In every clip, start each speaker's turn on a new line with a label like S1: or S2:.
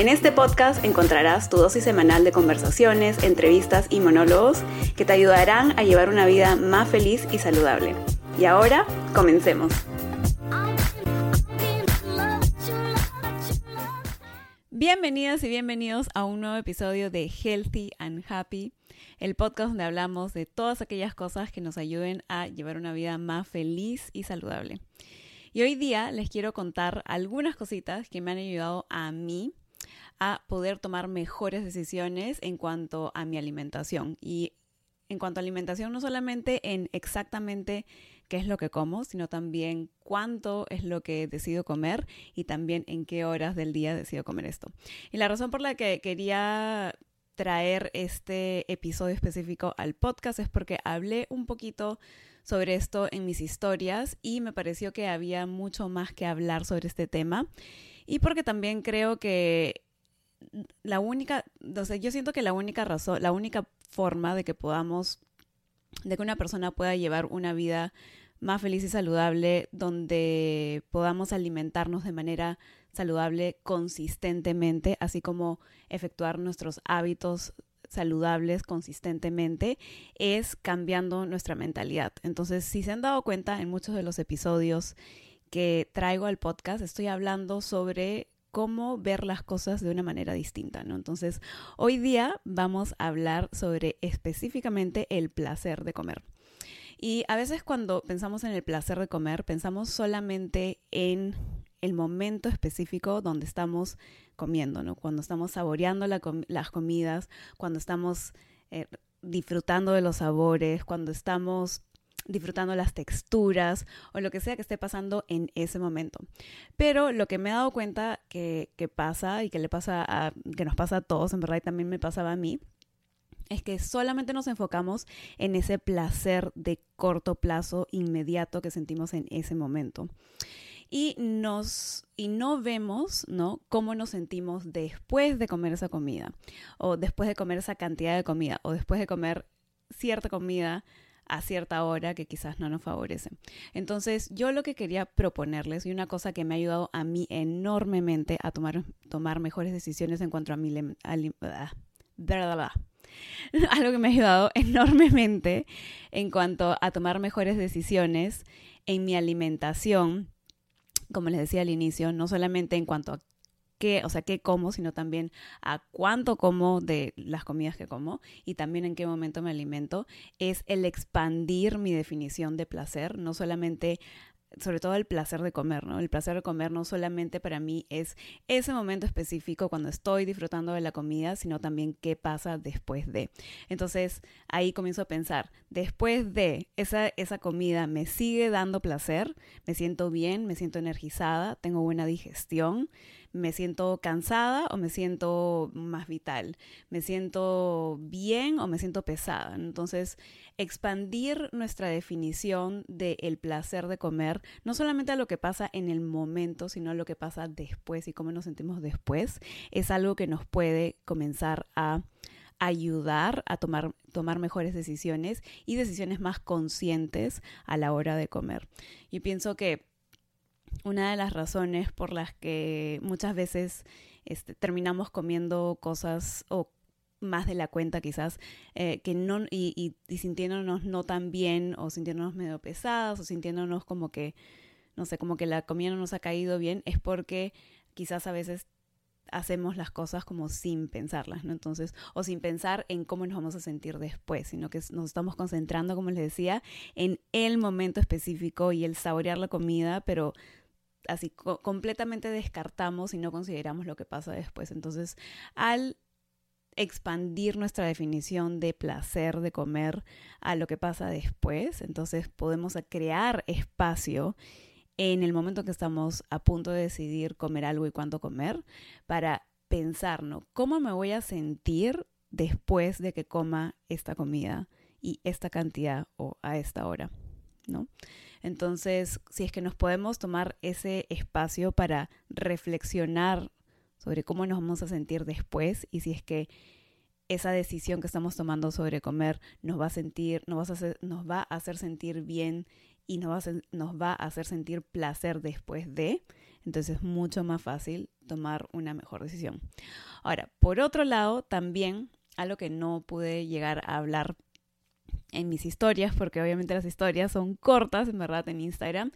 S1: En este podcast encontrarás tu dosis semanal de conversaciones, entrevistas y monólogos que te ayudarán a llevar una vida más feliz y saludable. Y ahora, comencemos. Bienvenidas y bienvenidos a un nuevo episodio de Healthy and Happy, el podcast donde hablamos de todas aquellas cosas que nos ayuden a llevar una vida más feliz y saludable. Y hoy día les quiero contar algunas cositas que me han ayudado a mí a poder tomar mejores decisiones en cuanto a mi alimentación. Y en cuanto a alimentación, no solamente en exactamente qué es lo que como, sino también cuánto es lo que decido comer y también en qué horas del día decido comer esto. Y la razón por la que quería traer este episodio específico al podcast es porque hablé un poquito sobre esto en mis historias y me pareció que había mucho más que hablar sobre este tema y porque también creo que la única, yo siento que la única razón, la única forma de que podamos, de que una persona pueda llevar una vida más feliz y saludable, donde podamos alimentarnos de manera saludable consistentemente, así como efectuar nuestros hábitos saludables consistentemente, es cambiando nuestra mentalidad. Entonces, si se han dado cuenta en muchos de los episodios que traigo al podcast, estoy hablando sobre cómo ver las cosas de una manera distinta, ¿no? Entonces, hoy día vamos a hablar sobre específicamente el placer de comer. Y a veces cuando pensamos en el placer de comer, pensamos solamente en el momento específico donde estamos comiendo, ¿no? Cuando estamos saboreando las comidas, cuando estamos eh, disfrutando de los sabores, cuando estamos disfrutando las texturas o lo que sea que esté pasando en ese momento. Pero lo que me he dado cuenta que, pasa y que le pasa a, que nos pasa a todos, en verdad y también me pasaba a mí, es que solamente nos enfocamos en ese placer de corto plazo inmediato que sentimos en ese momento. Y nos y no vemos, ¿no? cómo nos sentimos después de comer esa comida o después de comer esa cantidad de comida o después de comer cierta comida a cierta hora que quizás no nos favorece. Entonces, yo lo que quería proponerles y una cosa que me ha ayudado a mí enormemente a tomar, tomar mejores decisiones en cuanto a mi... Ah, algo que me ha ayudado enormemente en cuanto a tomar mejores decisiones en mi alimentación, como les decía al inicio, no solamente en cuanto a qué, o sea, qué como, sino también a cuánto como de las comidas que como y también en qué momento me alimento, es el expandir mi definición de placer, no solamente sobre todo el placer de comer, ¿no? El placer de comer no solamente para mí es ese momento específico cuando estoy disfrutando de la comida, sino también qué pasa después de. Entonces ahí comienzo a pensar, después de esa, esa comida me sigue dando placer, me siento bien, me siento energizada, tengo buena digestión, me siento cansada o me siento más vital, me siento bien o me siento pesada. Entonces, expandir nuestra definición del placer de comer, no solamente a lo que pasa en el momento, sino a lo que pasa después y cómo nos sentimos después, es algo que nos puede comenzar a ayudar a tomar, tomar mejores decisiones y decisiones más conscientes a la hora de comer. Y pienso que una de las razones por las que muchas veces este, terminamos comiendo cosas o más de la cuenta quizás, eh, que no, y, y, sintiéndonos no tan bien, o sintiéndonos medio pesadas, o sintiéndonos como que, no sé, como que la comida no nos ha caído bien, es porque quizás a veces hacemos las cosas como sin pensarlas, ¿no? Entonces, o sin pensar en cómo nos vamos a sentir después, sino que nos estamos concentrando, como les decía, en el momento específico y el saborear la comida, pero así completamente descartamos y no consideramos lo que pasa después. Entonces, al expandir nuestra definición de placer de comer a lo que pasa después, entonces podemos crear espacio en el momento que estamos a punto de decidir comer algo y cuándo comer para pensar, ¿no? ¿Cómo me voy a sentir después de que coma esta comida y esta cantidad o a esta hora, ¿no? Entonces, si es que nos podemos tomar ese espacio para reflexionar sobre cómo nos vamos a sentir después y si es que esa decisión que estamos tomando sobre comer nos va a sentir, nos va a hacer, sentir bien y nos va, a, nos va a hacer sentir placer después de, entonces es mucho más fácil tomar una mejor decisión. Ahora, por otro lado, también algo que no pude llegar a hablar en mis historias, porque obviamente las historias son cortas, en verdad, en Instagram,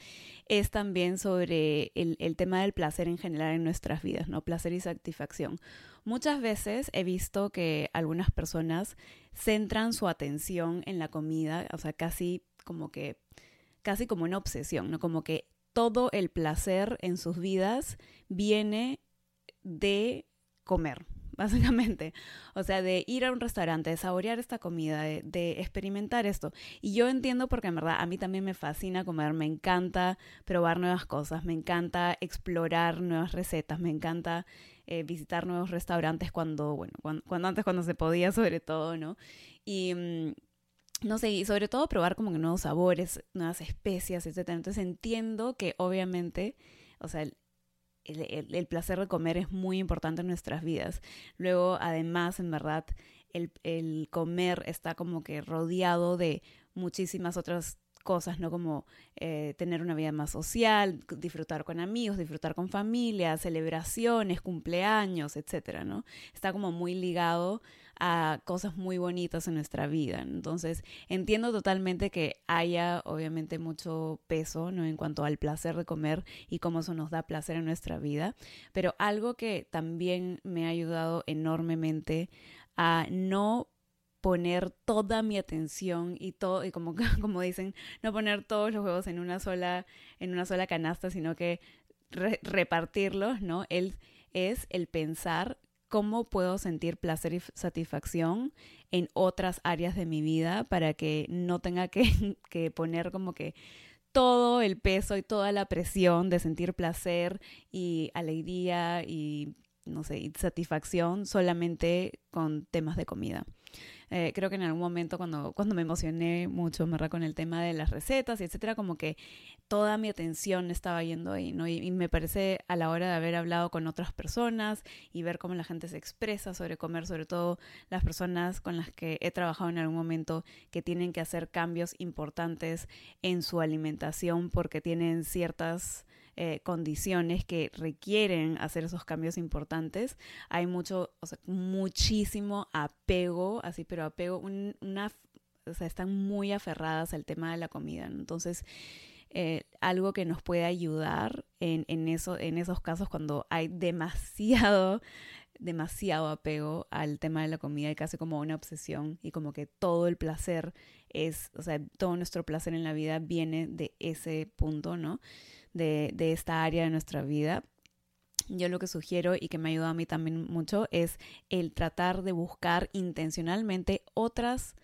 S1: es también sobre el, el, tema del placer en general en nuestras vidas, ¿no? Placer y satisfacción. Muchas veces he visto que algunas personas centran su atención en la comida, o sea, casi como que, casi como una obsesión, ¿no? Como que todo el placer en sus vidas viene de comer, básicamente. O sea, de ir a un restaurante, de saborear esta comida, de, experimentar esto. Y yo entiendo porque en verdad a mí también me fascina comer, me encanta probar nuevas cosas, me encanta explorar nuevas recetas, me encanta eh, visitar nuevos restaurantes cuando, bueno, cuando, antes cuando se podía sobre todo, ¿no? Y... Mm, no sé, y sobre todo probar como que nuevos sabores, nuevas especias, etc. Entonces entiendo que obviamente, o sea, el, placer de comer es muy importante en nuestras vidas. Luego, además, en verdad, el, el comer está como que rodeado de muchísimas otras cosas, ¿no? Como eh, tener una vida más social, disfrutar con amigos, disfrutar con familia, celebraciones, cumpleaños, etcétera, ¿no? Está como muy ligado a cosas muy bonitas en nuestra vida. Entonces, entiendo totalmente que haya obviamente mucho peso, ¿no? En cuanto al placer de comer y cómo eso nos da placer en nuestra vida, pero algo que también me ha ayudado enormemente a no poner toda mi atención y todo y como como dicen no poner todos los huevos en una sola en una sola canasta sino que repartirlos no él es el pensar cómo puedo sentir placer y satisfacción en otras áreas de mi vida para que no tenga que, que poner como que todo el peso y toda la presión de sentir placer y alegría y no sé, y satisfacción solamente con temas de comida. Eh, creo que en algún momento cuando, cuando me emocioné mucho, ¿verdad? Con el tema de las recetas y etcétera, como que toda mi atención estaba yendo ahí, ¿no? Y, y, me parece a la hora de haber hablado con otras personas y ver cómo la gente se expresa sobre comer, sobre todo las personas con las que he trabajado en algún momento que tienen que hacer cambios importantes en su alimentación porque tienen ciertas eh, condiciones que requieren hacer esos cambios importantes, hay mucho, o sea, muchísimo apego, así, pero apego, una, o sea, están muy aferradas al tema de la comida. Entonces, eh, algo que nos puede ayudar en, en, eso, en esos casos cuando hay demasiado demasiado apego al tema de la comida y casi como una obsesión y como que todo el placer es, o sea, todo nuestro placer en la vida viene de ese punto, ¿no? De, de esta área de nuestra vida, yo lo que sugiero y que me ayuda a mí también mucho es el tratar de buscar intencionalmente otras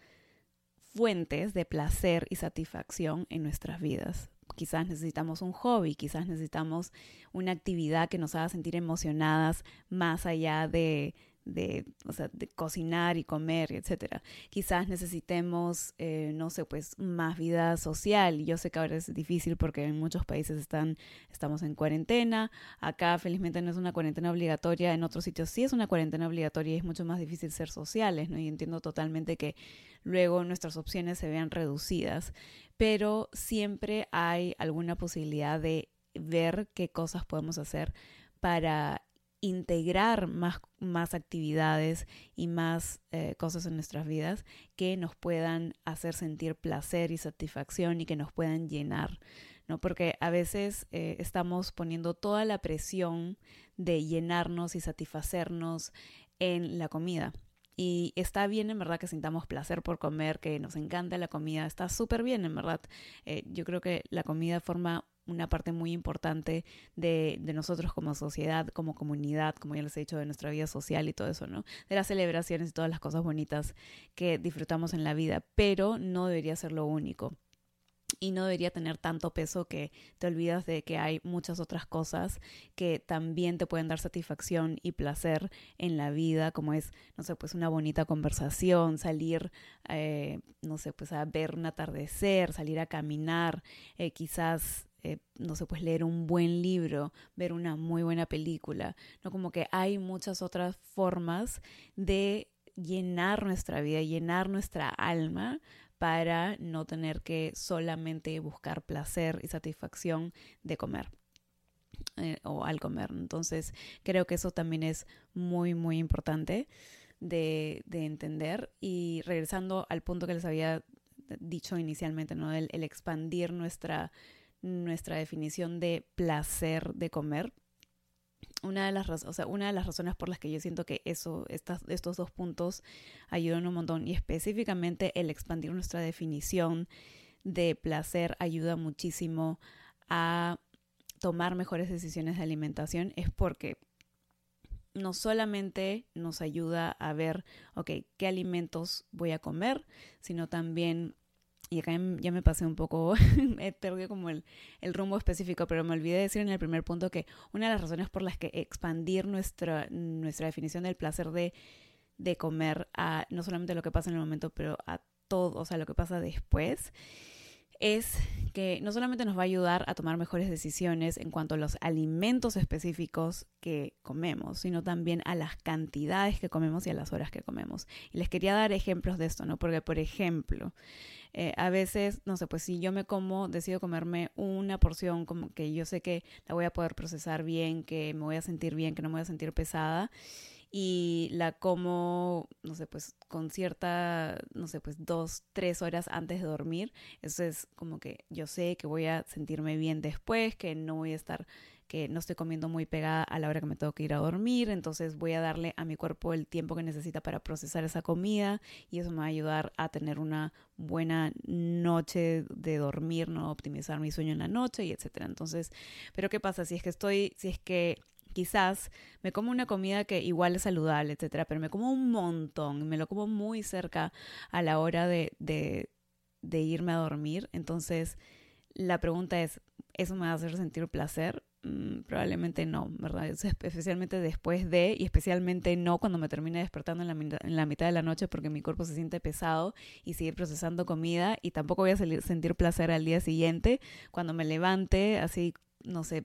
S1: fuentes de placer y satisfacción en nuestras vidas. Quizás necesitamos un hobby, quizás necesitamos una actividad que nos haga sentir emocionadas más allá de, de, o sea, de cocinar y comer, etcétera. Quizás necesitemos, eh, no sé, pues más vida social. Yo sé que ahora es difícil porque en muchos países están, estamos en cuarentena. Acá felizmente no es una cuarentena obligatoria, en otros sitios sí es una cuarentena obligatoria y es mucho más difícil ser sociales, ¿no? Y entiendo totalmente que luego nuestras opciones se vean reducidas, pero siempre hay alguna posibilidad de ver qué cosas podemos hacer para integrar más, más actividades y más eh, cosas en nuestras vidas que nos puedan hacer sentir placer y satisfacción y que nos puedan llenar, ¿no? Porque a veces eh, estamos poniendo toda la presión de llenarnos y satisfacernos en la comida. Y está bien, en verdad, que sintamos placer por comer, que nos encanta la comida. Está súper bien, en verdad. Eh, yo creo que la comida forma una parte muy importante de, nosotros como sociedad, como comunidad, como ya les he dicho, de nuestra vida social y todo eso, ¿no? De las celebraciones y todas las cosas bonitas que disfrutamos en la vida, pero no debería ser lo único. y no debería tener tanto peso que te olvidas de que hay muchas otras cosas que también te pueden dar satisfacción y placer en la vida, como es, no sé, pues una bonita conversación, salir, eh, no sé, pues a ver un atardecer, salir a caminar, eh, quizás eh, no sé, pues leer un buen libro, ver una muy buena película, ¿no? Como que hay muchas otras formas de llenar nuestra vida, llenar nuestra alma para no tener que solamente buscar placer y satisfacción de comer. Eh, o al comer. Entonces, creo que eso también es muy, muy importante de, entender. Y regresando al punto que les había dicho inicialmente, ¿no? El, el expandir nuestra, nuestra definición de placer de comer. Una de las o sea, una de las razones por las que yo siento que eso estas, estos dos puntos ayudan un montón y específicamente el expandir nuestra definición de placer ayuda muchísimo a tomar mejores decisiones de alimentación es porque no solamente nos ayuda a ver, qué alimentos voy a comer, sino también y acá ya me pasé un poco, he perdido como el, el, rumbo específico, pero me olvidé decir en el primer punto que una de las razones por las que expandir nuestra, nuestra definición del placer de, de comer a no solamente lo que pasa en el momento, pero a todo, o sea, lo que pasa después, es que no solamente nos va a ayudar a tomar mejores decisiones en cuanto a los alimentos específicos que comemos, sino también a las cantidades que comemos y a las horas que comemos. Y les quería dar ejemplos de esto, ¿no? Porque, por ejemplo, eh, a veces, no sé, pues si yo me como, decido comerme una porción como que yo sé que la voy a poder procesar bien, que me voy a sentir bien, que no me voy a sentir pesada y la como, no sé, pues con cierta, no sé, pues dos, tres horas antes de dormir. Eso es como que yo sé que voy a sentirme bien después, que no voy a estar, que no estoy comiendo muy pegada a la hora que me tengo que ir a dormir. Entonces voy a darle a mi cuerpo el tiempo que necesita para procesar esa comida y eso me va a ayudar a tener una buena noche de dormir, ¿no? Optimizar mi sueño en la noche y etcétera. Entonces, pero ¿qué pasa? Si es que estoy, si es que quizás me como una comida que igual es saludable, etcétera, pero me como un montón, me lo como muy cerca a la hora de, de, irme a dormir. Entonces, la pregunta es, ¿eso me va a hacer sentir placer? Mm, probablemente no, ¿verdad? Especialmente después de, y especialmente no cuando me termine despertando en la, en la mitad de la noche porque mi cuerpo se siente pesado y sigue procesando comida y tampoco voy a sentir placer al día siguiente cuando me levante así, no sé,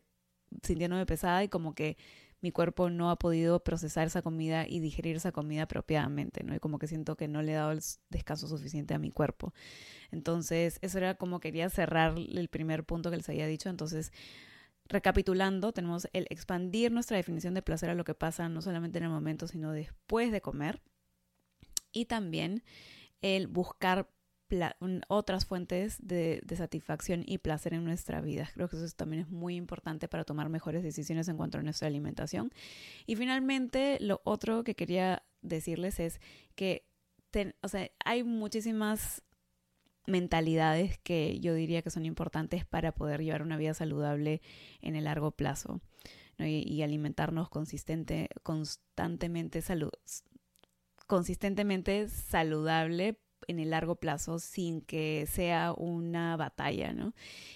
S1: sintiéndome pesada y como que mi cuerpo no ha podido procesar esa comida y digerir esa comida apropiadamente, ¿no? Y como que siento que no le he dado el descanso suficiente a mi cuerpo. Entonces, eso era como quería cerrar el primer punto que les había dicho. Entonces, recapitulando, tenemos el expandir nuestra definición de placer a lo que pasa no solamente en el momento, sino después de comer. Y también el buscar otras fuentes de, satisfacción y placer en nuestra vida. Creo que eso también es muy importante para tomar mejores decisiones en cuanto a nuestra alimentación. Y finalmente, lo otro que quería decirles es que o sea, hay muchísimas mentalidades que yo diría que son importantes para poder llevar una vida saludable en el largo plazo y, alimentarnos consistente, constantemente salud, consistentemente saludable en el largo plazo sin que sea una batalla, ¿no?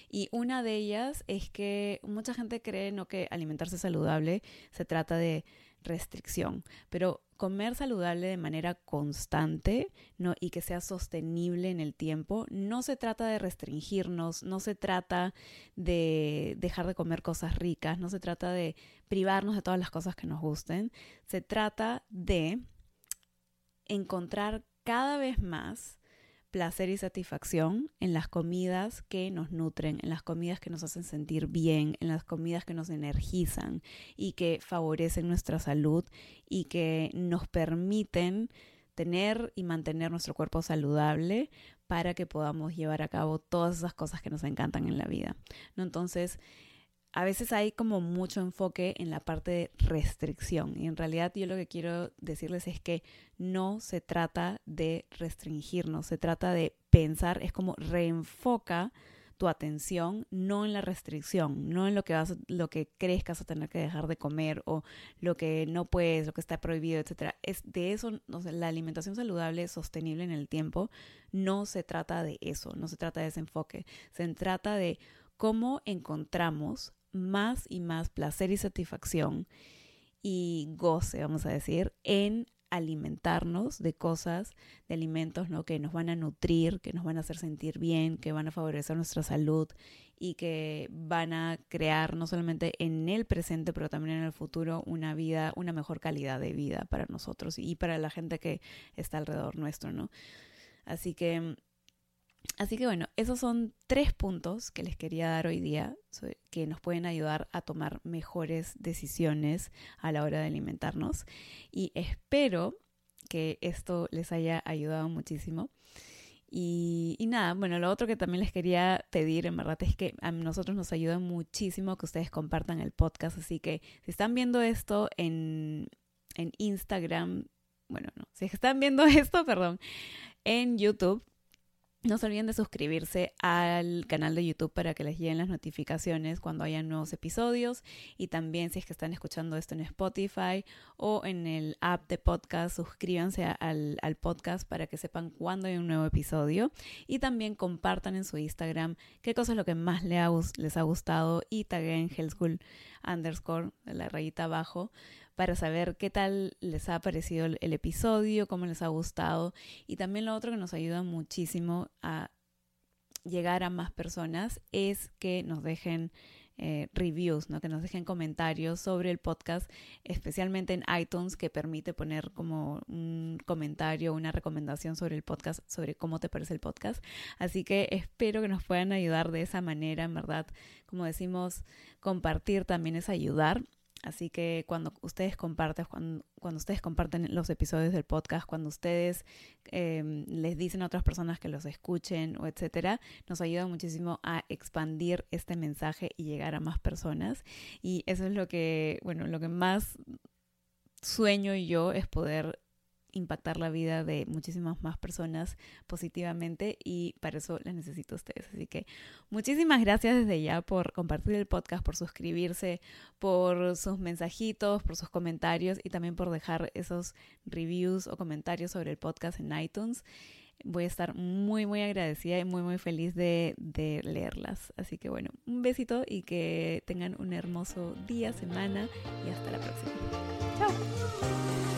S1: Y una de ellas es que mucha gente cree ¿no? que alimentarse saludable se trata de restricción, pero comer saludable de manera constante ¿no? y que sea sostenible en el tiempo, no se trata de restringirnos, no se trata de dejar de comer cosas ricas, no se trata de privarnos de todas las cosas que nos gusten, se trata de encontrar cada vez más placer y satisfacción en las comidas que nos nutren, en las comidas que nos hacen sentir bien, en las comidas que nos energizan y que favorecen nuestra salud y que nos permiten tener y mantener nuestro cuerpo saludable para que podamos llevar a cabo todas esas cosas que nos encantan en la vida. ¿no? Entonces, a veces hay como mucho enfoque en la parte de restricción y en realidad yo lo que quiero decirles es que no se trata de restringirnos, se trata de pensar, es como reenfoca tu atención no en la restricción, no en lo que vas, lo que crees que vas a tener que dejar de comer o lo que no puedes, lo que está prohibido, etcétera. Es de eso, la alimentación saludable sostenible en el tiempo no se trata de eso, no se trata de ese enfoque, se trata de cómo encontramos más y más placer y satisfacción y goce, vamos a decir, en alimentarnos de cosas, de alimentos ¿no? que nos van a nutrir, que nos van a hacer sentir bien, que van a favorecer nuestra salud y que van a crear no solamente en el presente, pero también en el futuro una vida, una mejor calidad de vida para nosotros y para la gente que está alrededor nuestro, ¿no? Así que Así que bueno, esos son tres puntos que les quería dar hoy día que nos pueden ayudar a tomar mejores decisiones a la hora de alimentarnos. Y espero que esto les haya ayudado muchísimo. Y, nada, bueno, lo otro que también les quería pedir en verdad es que a nosotros nos ayuda muchísimo que ustedes compartan el podcast. Así que si están viendo esto en, en Instagram, bueno, no, si están viendo esto, perdón, en YouTube, no se olviden de suscribirse al canal de YouTube para que les lleguen las notificaciones cuando haya nuevos episodios. Y también si es que están escuchando esto en Spotify o en el app de podcast, suscríbanse al, podcast para que sepan cuándo hay un nuevo episodio. Y también compartan en su Instagram qué cosa es lo que más les ha, gustado. Y taguen Health School underscore, la rayita abajo para saber qué tal les ha parecido el, episodio, cómo les ha gustado. Y también lo otro que nos ayuda muchísimo a llegar a más personas es que nos dejen eh, reviews, ¿no? que nos dejen comentarios sobre el podcast, especialmente en iTunes, que permite poner como un comentario, una recomendación sobre el podcast, sobre cómo te parece el podcast. Así que espero que nos puedan ayudar de esa manera, en verdad. Como decimos, compartir también es ayudar. Así que cuando ustedes comparten, cuando, ustedes comparten los episodios del podcast, cuando ustedes em, les dicen a otras personas que los escuchen o etcétera, nos ayuda muchísimo a expandir este mensaje y llegar a más personas. Y eso es lo que, bueno, lo que más sueño yo es poder impactar la vida de muchísimas más personas positivamente y para eso les necesito a ustedes. Así que muchísimas gracias desde ya por compartir el podcast, por suscribirse, por sus mensajitos, por sus comentarios y también por dejar esos reviews o comentarios sobre el podcast en iTunes. Voy a estar muy, muy agradecida y muy, muy feliz de, de leerlas. Así que bueno, un besito y que tengan un hermoso día, semana y hasta la próxima. Chao.